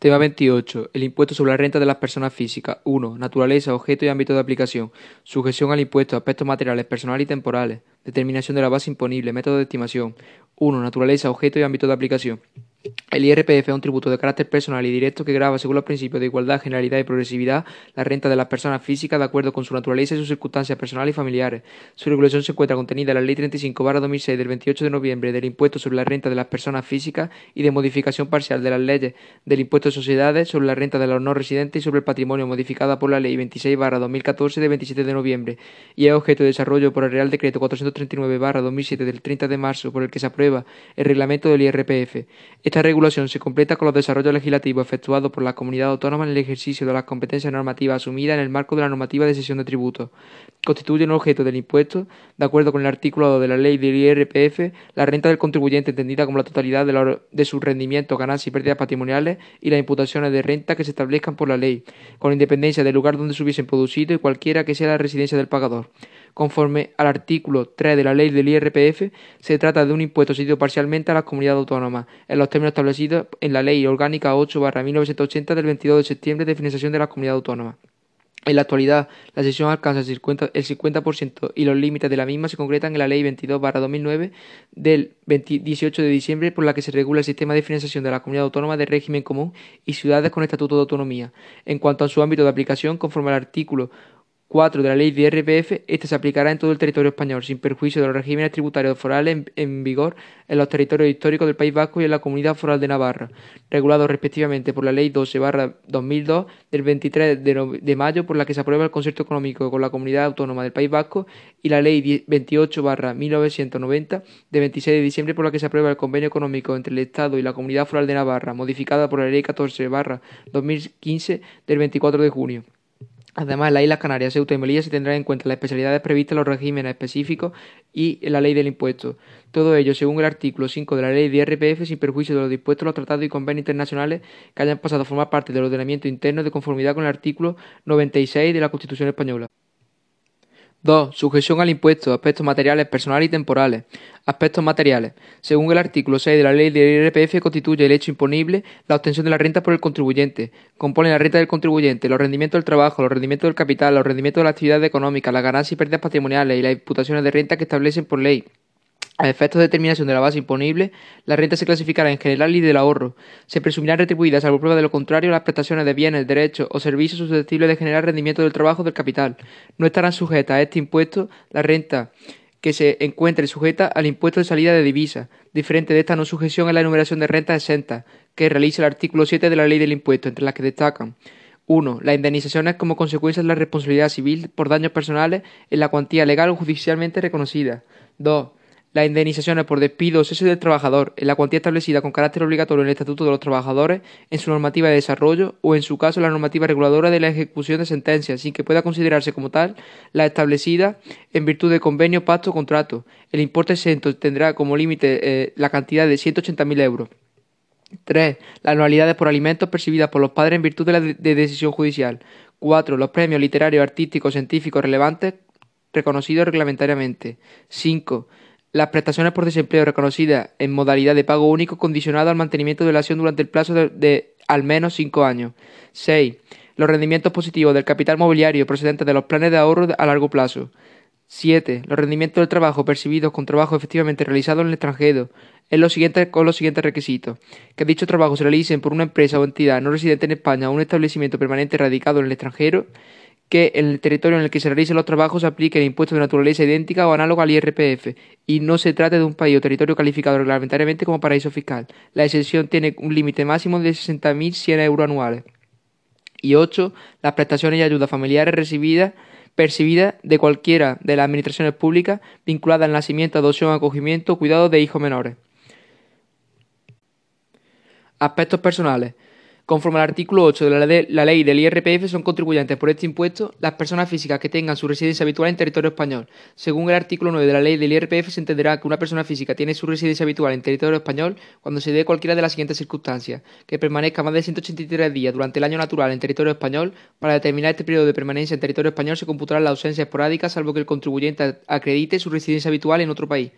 Tema 28. El impuesto sobre la renta de las personas físicas. 1. Naturaleza, objeto y ámbito de aplicación. Sujeción al impuesto, aspectos materiales, personales y temporales. Determinación de la base imponible, método de estimación. 1. Naturaleza, objeto y ámbito de aplicación. El IRPF es un tributo de carácter personal y directo que grava, según los principios de igualdad, generalidad y progresividad, la renta de las personas físicas de acuerdo con su naturaleza y sus circunstancias personales y familiares. Su regulación se encuentra contenida en la Ley 35-2006 del 28 de noviembre del impuesto sobre la renta de las personas físicas y de modificación parcial de las leyes del impuesto de sociedades sobre la renta de los no residentes y sobre el patrimonio modificada por la Ley 26-2014 del 27 de noviembre y es objeto de desarrollo por el Real Decreto 439-2007 del 30 de marzo por el que se aprueba el reglamento del IRPF. Esta regulación se completa con los desarrollos legislativos efectuados por la comunidad autónoma en el ejercicio de las competencias normativas asumidas en el marco de la normativa de cesión de tributos. Constituyen objeto del impuesto, de acuerdo con el artículo 2 de la ley del IRPF, la renta del contribuyente entendida como la totalidad de, de sus rendimientos, ganancias y pérdidas patrimoniales y las imputaciones de renta que se establezcan por la ley, con independencia del lugar donde se hubiesen producido y cualquiera que sea la residencia del pagador. Conforme al artículo 3 de la ley del IRPF, se trata de un impuesto cedido parcialmente a las comunidades autónomas, en los términos establecidos en la Ley Orgánica 8-1980 del 22 de septiembre de financiación de las comunidades autónomas. En la actualidad, la sesión alcanza el 50%, y los límites de la misma se concretan en la Ley 22-2009 del 18 de diciembre por la que se regula el sistema de financiación de la comunidad autónoma de régimen común y ciudades con estatuto de autonomía. En cuanto a su ámbito de aplicación, conforme al artículo 4 de la ley de IRPF, esta se aplicará en todo el territorio español, sin perjuicio de los regímenes tributarios forales en, vigor en los territorios históricos del País Vasco y en la Comunidad Foral de Navarra, regulados respectivamente por la Ley 12-2002 del 23 de, mayo, por la que se aprueba el concierto económico con la Comunidad Autónoma del País Vasco, y la Ley 28-1990 de 26 de diciembre, por la que se aprueba el convenio económico entre el Estado y la Comunidad Foral de Navarra, modificada por la Ley 14-2015 del 24 de junio. Además, las Islas Canarias, Ceuta y Melilla se tendrán en cuenta las especialidades previstas en los regímenes específicos y la ley del impuesto. Todo ello según el artículo 5 de la ley de IRPF sin perjuicio de los dispuestos en los tratados y convenios internacionales que hayan pasado a formar parte del ordenamiento interno de conformidad con el artículo 96 de la Constitución española. 2. Sujeción al impuesto, aspectos materiales, personales y temporales. Aspectos materiales. Según el artículo 6 de la ley del IRPF, constituye el hecho imponible la obtención de la renta por el contribuyente. Compone la renta del contribuyente, los rendimientos del trabajo, los rendimientos del capital, los rendimientos de la actividad económica, las ganancias y pérdidas patrimoniales y las imputaciones de renta que establecen por ley. A efectos de determinación de la base imponible, la renta se clasificará en general y del ahorro. Se presumirán retribuidas, salvo prueba de lo contrario, las prestaciones de bienes, derechos o servicios susceptibles de generar rendimiento del trabajo del capital. No estarán sujetas a este impuesto la renta que se encuentre sujeta al impuesto de salida de divisas, diferente de esta no sujeción en la enumeración de rentas exentas, que realiza el artículo 7 de la ley del impuesto, entre las que destacan 1. Las indemnizaciones como consecuencia de la responsabilidad civil por daños personales en la cuantía legal o judicialmente reconocida. 2 las indemnizaciones por despido o cese del trabajador en la cuantía establecida con carácter obligatorio en el Estatuto de los Trabajadores, en su normativa de desarrollo o, en su caso, la normativa reguladora de la ejecución de sentencias, sin que pueda considerarse como tal la establecida en virtud de convenio, pacto o contrato. El importe exento tendrá como límite eh, la cantidad de 180.000 euros. 3. Las anualidades por alimentos percibidas por los padres en virtud de la de decisión judicial. 4. Los premios literarios, artísticos, científicos relevantes reconocidos reglamentariamente. 5 las prestaciones por desempleo reconocidas en modalidad de pago único condicionado al mantenimiento de la acción durante el plazo de, al menos cinco años. 6. Los rendimientos positivos del capital mobiliario procedentes de los planes de ahorro a largo plazo. 7. Los rendimientos del trabajo percibidos con trabajo efectivamente realizado en el extranjero, en los siguientes, con los siguientes requisitos. Que dicho trabajo se realice por una empresa o entidad no residente en España o un establecimiento permanente radicado en el extranjero que en el territorio en el que se realicen los trabajos se aplique el impuesto de naturaleza idéntica o análogo al IRPF y no se trate de un país o territorio calificado reglamentariamente como paraíso fiscal. La exención tiene un límite máximo de 60.100 euros anuales. Y 8. Las prestaciones y ayudas familiares recibidas percibidas de cualquiera de las administraciones públicas vinculadas al nacimiento, adopción, acogimiento o cuidado de hijos menores. Aspectos personales. Conforme al artículo 8 de la, ley del IRPF, son contribuyentes por este impuesto las personas físicas que tengan su residencia habitual en territorio español. Según el artículo 9 de la ley del IRPF, se entenderá que una persona física tiene su residencia habitual en territorio español cuando se dé cualquiera de las siguientes circunstancias: que permanezca más de 183 días durante el año natural en territorio español. Para determinar este periodo de permanencia en territorio español se computará la ausencia esporádica, salvo que el contribuyente acredite su residencia habitual en otro país.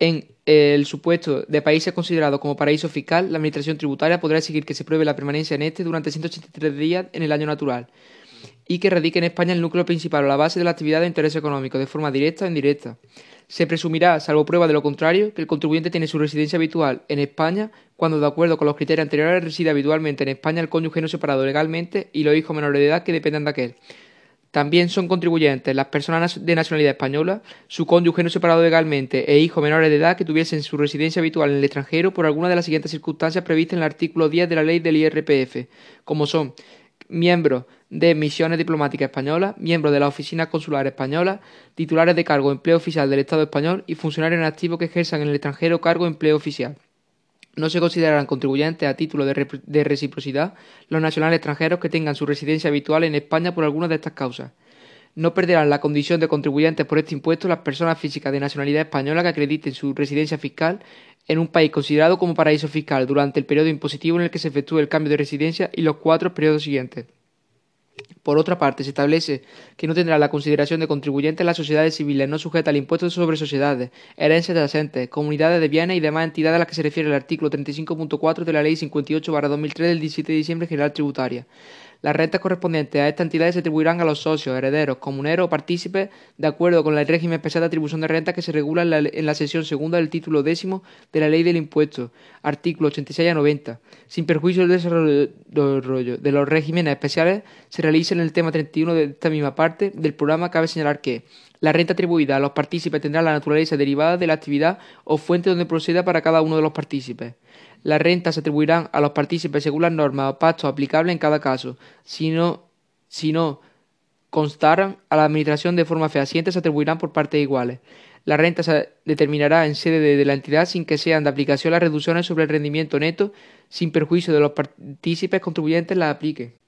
En el supuesto de países considerados como paraíso fiscal, la Administración tributaria podrá exigir que se pruebe la permanencia en este durante 183 días en el año natural y que radique en España el núcleo principal o la base de la actividad de interés económico, de forma directa o indirecta. Se presumirá, salvo prueba de lo contrario, que el contribuyente tiene su residencia habitual en España cuando, de acuerdo con los criterios anteriores, reside habitualmente en España el cónyuge no separado legalmente y los hijos menores de edad que dependan de aquel. También son contribuyentes las personas de nacionalidad española, su cónyuge no separado legalmente e hijos menores de edad que tuviesen su residencia habitual en el extranjero por alguna de las siguientes circunstancias previstas en el artículo 10 de la ley del IRPF, como son miembros de misiones diplomáticas españolas, miembros de la Oficina Consular Española, titulares de cargo de empleo oficial del Estado español y funcionarios en activo que ejerzan en el extranjero cargo de empleo oficial. No se considerarán contribuyentes a título de, reciprocidad los nacionales extranjeros que tengan su residencia habitual en España por alguna de estas causas. No perderán la condición de contribuyentes por este impuesto las personas físicas de nacionalidad española que acrediten su residencia fiscal en un país considerado como paraíso fiscal durante el periodo impositivo en el que se efectúe el cambio de residencia y los cuatro periodos siguientes. Por otra parte, se establece que no tendrá la consideración de contribuyentes las sociedades civiles no sujetas al impuesto sobre sociedades, herencias yacentes, comunidades de bienes y demás entidades a las que se refiere el artículo 35.4 de la Ley 58-2003 del 17 de diciembre General Tributaria. Las rentas correspondientes a estas entidades se atribuirán a los socios, herederos, comuneros o partícipes de acuerdo con el régimen especial de atribución de renta que se regula en la, en sección segunda del título décimo de la Ley del Impuesto, artículo 86 a 90. Sin perjuicio del desarrollo de los regímenes especiales, realiza en el tema 31 de esta misma parte del programa, cabe señalar que la renta atribuida a los partícipes tendrá la naturaleza derivada de la actividad o fuente donde proceda para cada uno de los partícipes. Las rentas se atribuirán a los partícipes según las normas o pactos aplicables en cada caso. Si no, si constaran a la Administración de forma fehaciente, se atribuirán por partes iguales. La renta se determinará en sede de, la entidad sin que sean de aplicación las reducciones sobre el rendimiento neto, sin perjuicio de los partícipes contribuyentes la aplique.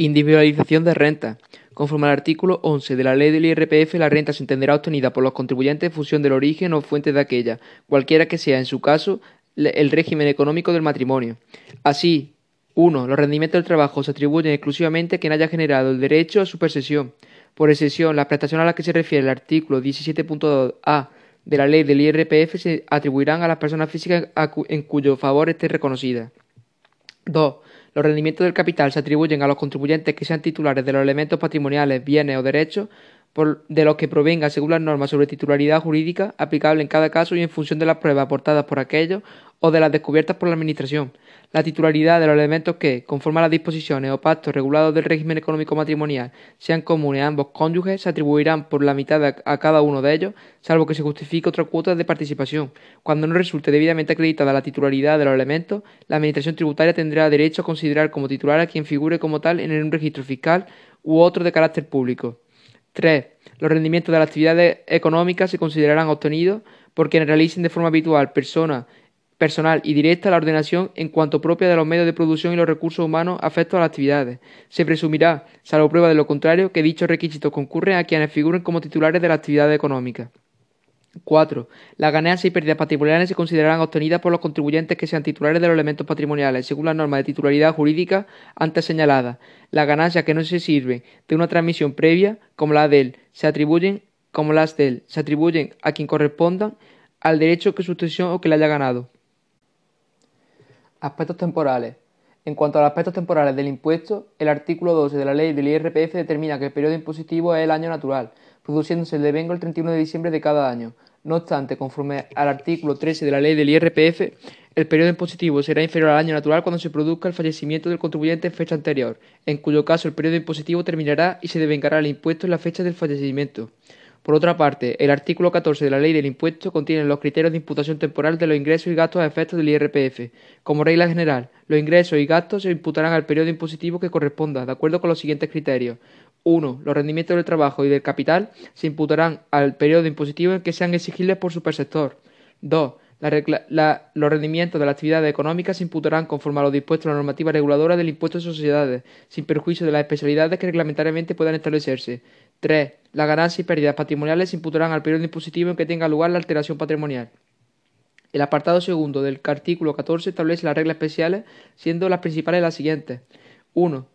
Individualización de renta. Conforme al artículo 11 de la ley del IRPF, la renta se entenderá obtenida por los contribuyentes en función del origen o fuente de aquella, cualquiera que sea, en su caso, el régimen económico del matrimonio. Así, 1. Los rendimientos del trabajo se atribuyen exclusivamente a quien haya generado el derecho a su percepción. Por excepción, la prestación a la que se refiere el artículo 17.2a de la ley del IRPF se atribuirán a las personas físicas en cuyo favor esté reconocida. 2. Los rendimientos del capital se atribuyen a los contribuyentes que sean titulares de los elementos patrimoniales, bienes o derechos de los que provenga según las normas sobre titularidad jurídica aplicable en cada caso y en función de las pruebas aportadas por aquellos o de las descubiertas por la Administración. La titularidad de los elementos que, conforme a las disposiciones o pactos regulados del régimen económico matrimonial, sean comunes a ambos cónyuges, se atribuirán por la mitad a cada uno de ellos, salvo que se justifique otra cuota de participación. Cuando no resulte debidamente acreditada la titularidad de los elementos, la Administración tributaria tendrá derecho a considerar como titular a quien figure como tal en un registro fiscal u otro de carácter público. 3. Los rendimientos de las actividades económicas se considerarán obtenidos por quienes realicen de forma habitual, persona personal y directa la ordenación en cuanto propia de los medios de producción y los recursos humanos afectos a las actividades. Se presumirá, salvo prueba de lo contrario, que dichos requisitos concurren a quienes figuren como titulares de la actividad económica. 4. Las ganancias y pérdidas patrimoniales se considerarán obtenidas por los contribuyentes que sean titulares de los elementos patrimoniales, según las normas de titularidad jurídica antes señaladas. Las ganancias que no se sirven de una transmisión previa, como las de él, se atribuyen, como las de él, se atribuyen a quien correspondan al derecho que sucesión o que le haya ganado. Aspectos temporales. En cuanto a los aspectos temporales del impuesto, el artículo 12 de la ley del IRPF determina que el periodo impositivo es el año natural, produciéndose el devengo el 31 de diciembre de cada año. No obstante, conforme al artículo 13 de la ley del IRPF, el periodo impositivo será inferior al año natural cuando se produzca el fallecimiento del contribuyente en fecha anterior, en cuyo caso el periodo impositivo terminará y se devengará el impuesto en la fecha del fallecimiento. Por otra parte, el artículo 14 de la Ley del Impuesto contiene los criterios de imputación temporal de los ingresos y gastos a efectos del IRPF. Como regla general, los ingresos y gastos se imputarán al periodo impositivo que corresponda, de acuerdo con los siguientes criterios. 1. Los rendimientos del trabajo y del capital se imputarán al periodo impositivo en que sean exigibles por su perceptor. 2. Los rendimientos de las actividades económicas se imputarán conforme a lo dispuesto en la normativa reguladora del impuesto de sociedades, sin perjuicio de las especialidades que reglamentariamente puedan establecerse. 3. Las ganancias y pérdidas patrimoniales se imputarán al periodo impositivo en que tenga lugar la alteración patrimonial. El apartado segundo del artículo 14 establece las reglas especiales, siendo las principales las siguientes. 1.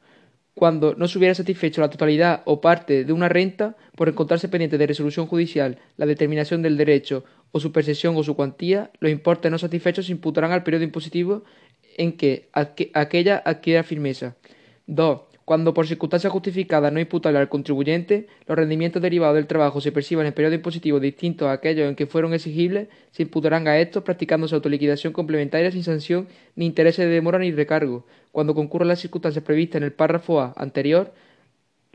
Cuando no se hubiera satisfecho la totalidad o parte de una renta por encontrarse pendiente de resolución judicial, la determinación del derecho o su percepción o su cuantía, los importes no satisfechos se imputarán al periodo impositivo en que aquella adquiera firmeza. 2. Cuando por circunstancias justificadas no imputables al contribuyente, los rendimientos derivados del trabajo se perciban en periodo impositivo distintos a aquellos en que fueron exigibles, se imputarán a estos practicándose autoliquidación complementaria sin sanción ni intereses de demora ni recargo. Cuando concurran las circunstancias previstas en el párrafo A anterior,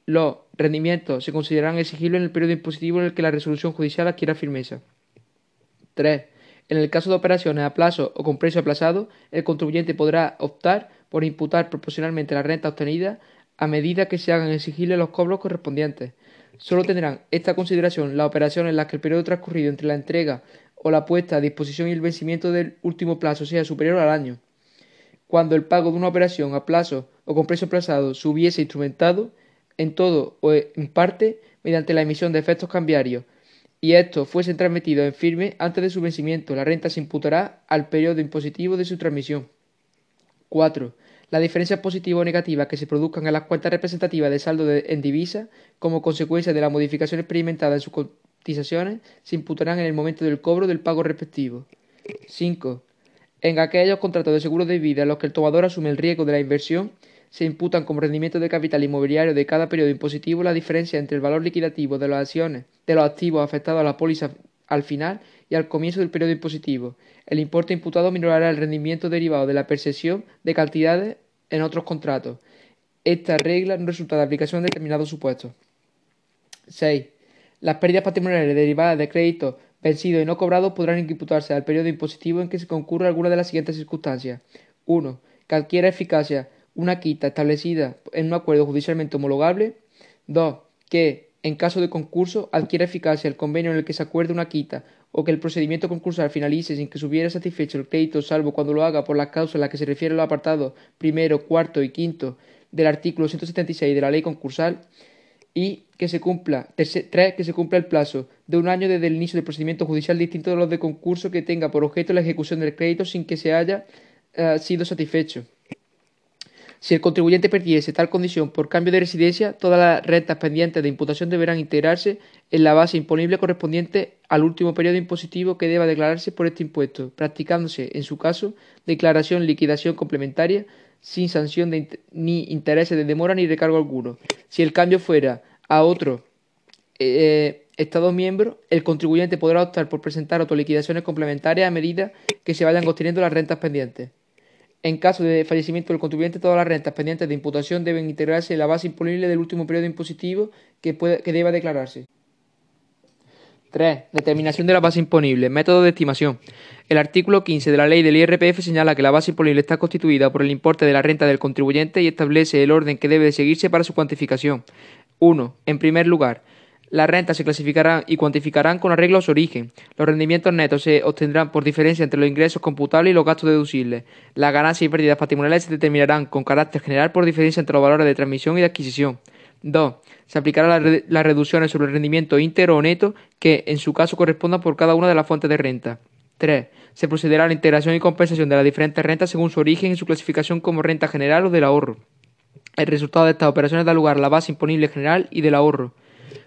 los rendimientos se considerarán exigibles en el periodo impositivo en el que la resolución judicial adquiera firmeza. 3. En el caso de operaciones a plazo o con precio aplazado, el contribuyente podrá optar por imputar proporcionalmente la renta obtenida a medida que se hagan exigibles los cobros correspondientes. Solo tendrán esta consideración las operaciones en las que el periodo transcurrido entre la entrega o la puesta a disposición y el vencimiento del último plazo sea superior al año. Cuando el pago de una operación a plazo o con precio aplazado se hubiese instrumentado, en todo o en parte, mediante la emisión de efectos cambiarios, y estos fuesen transmitidos en firme antes de su vencimiento, la renta se imputará al periodo impositivo de su transmisión. 4. Las diferencias positivas o negativas que se produzcan en las cuentas representativas de saldo en divisa como consecuencia de la modificación experimentada en sus cotizaciones se imputarán en el momento del cobro del pago respectivo. 5. En aquellos contratos de seguro de vida en los que el tomador asume el riesgo de la inversión, se imputan como rendimiento de capital inmobiliario de cada periodo impositivo la diferencia entre el valor liquidativo de las acciones de los activos afectados a la póliza al final y al comienzo del periodo impositivo. El importe imputado minorará el rendimiento derivado de la percepción de cantidades en otros contratos. Esta regla no resulta de aplicación en determinados supuestos. 6. Las pérdidas patrimoniales derivadas de créditos vencidos y no cobrados podrán imputarse al periodo impositivo en que se concurra alguna de las siguientes circunstancias. 1. Que adquiera eficacia una quita establecida en un acuerdo judicialmente homologable. 2. Que en caso de concurso, adquiere eficacia el convenio en el que se acuerde una quita o que el procedimiento concursal finalice sin que se hubiera satisfecho el crédito, salvo cuando lo haga por las causas a las que se refiere los apartados primero, cuarto y quinto del artículo 176 de la ley concursal, y que se cumpla, tres, que se cumpla el plazo de un año desde el inicio del procedimiento judicial distinto de los de concurso que tenga por objeto la ejecución del crédito sin que se haya eh, sido satisfecho. Si el contribuyente perdiese tal condición por cambio de residencia, todas las rentas pendientes de imputación deberán integrarse en la base imponible correspondiente al último periodo impositivo que deba declararse por este impuesto, practicándose, en su caso, declaración liquidación complementaria sin sanción ni intereses de demora ni recargo alguno. Si el cambio fuera a otro eh, Estado miembro, el contribuyente podrá optar por presentar autoliquidaciones complementarias a medida que se vayan obteniendo las rentas pendientes. En caso de fallecimiento del contribuyente, todas las rentas pendientes de imputación deben integrarse en la base imponible del último periodo impositivo que, deba declararse. 3. Determinación de la base imponible. Método de estimación. El artículo 15 de la ley del IRPF señala que la base imponible está constituida por el importe de la renta del contribuyente y establece el orden que debe seguirse para su cuantificación. 1. En primer lugar, las rentas se clasificarán y cuantificarán con arreglo a su origen. Los rendimientos netos se obtendrán por diferencia entre los ingresos computables y los gastos deducibles. Las ganancias y pérdidas patrimoniales se determinarán con carácter general por diferencia entre los valores de transmisión y de adquisición. 2. Se aplicarán las reducciones sobre el rendimiento íntegro o neto que, en su caso, correspondan por cada una de las fuentes de renta. 3. Se procederá a la integración y compensación de las diferentes rentas según su origen y su clasificación como renta general o del ahorro. El resultado de estas operaciones da lugar a la base imponible general y del ahorro.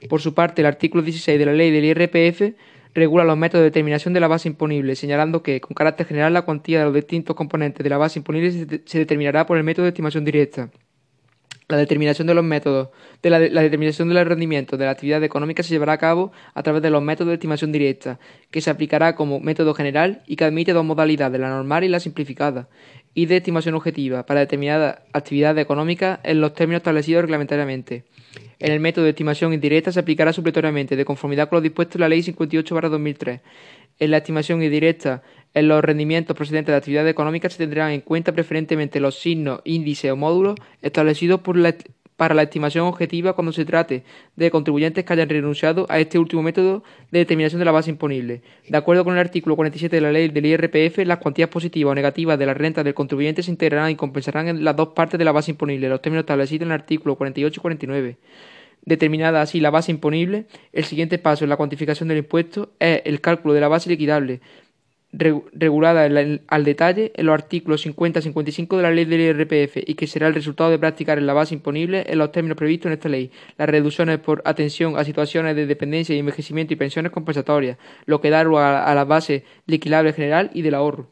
Por su parte, el artículo 16 de la ley del IRPF regula los métodos de determinación de la base imponible, señalando que, con carácter general, la cuantía de los distintos componentes de la base imponible se, determinará por el método de estimación directa. La determinación de los métodos de la, determinación de los rendimientos de la actividad económica se llevará a cabo a través de los métodos de estimación directa, que se aplicará como método general y que admite dos modalidades, la normal y la simplificada, y de estimación objetiva para determinada actividad económica en los términos establecidos reglamentariamente. En el método de estimación indirecta se aplicará supletoriamente, de conformidad con lo dispuesto en la Ley 58-2003. En la estimación indirecta, en los rendimientos procedentes de actividad económica se tendrán en cuenta preferentemente los signos, índices o módulos establecidos para la estimación objetiva cuando se trate de contribuyentes que hayan renunciado a este último método de determinación de la base imponible. De acuerdo con el artículo 47 de la ley del IRPF, las cuantías positivas o negativas de la renta del contribuyente se integrarán y compensarán en las dos partes de la base imponible, los términos establecidos en el artículo 48 y 49. Determinada así la base imponible, el siguiente paso en la cuantificación del impuesto es el cálculo de la base liquidable, regulada al detalle en los artículos 50 y 55 de la ley del IRPF y que será el resultado de practicar en la base imponible en los términos previstos en esta ley, las reducciones por atención a situaciones de dependencia y envejecimiento y pensiones compensatorias, lo que da lugar a la base liquidable general y del ahorro.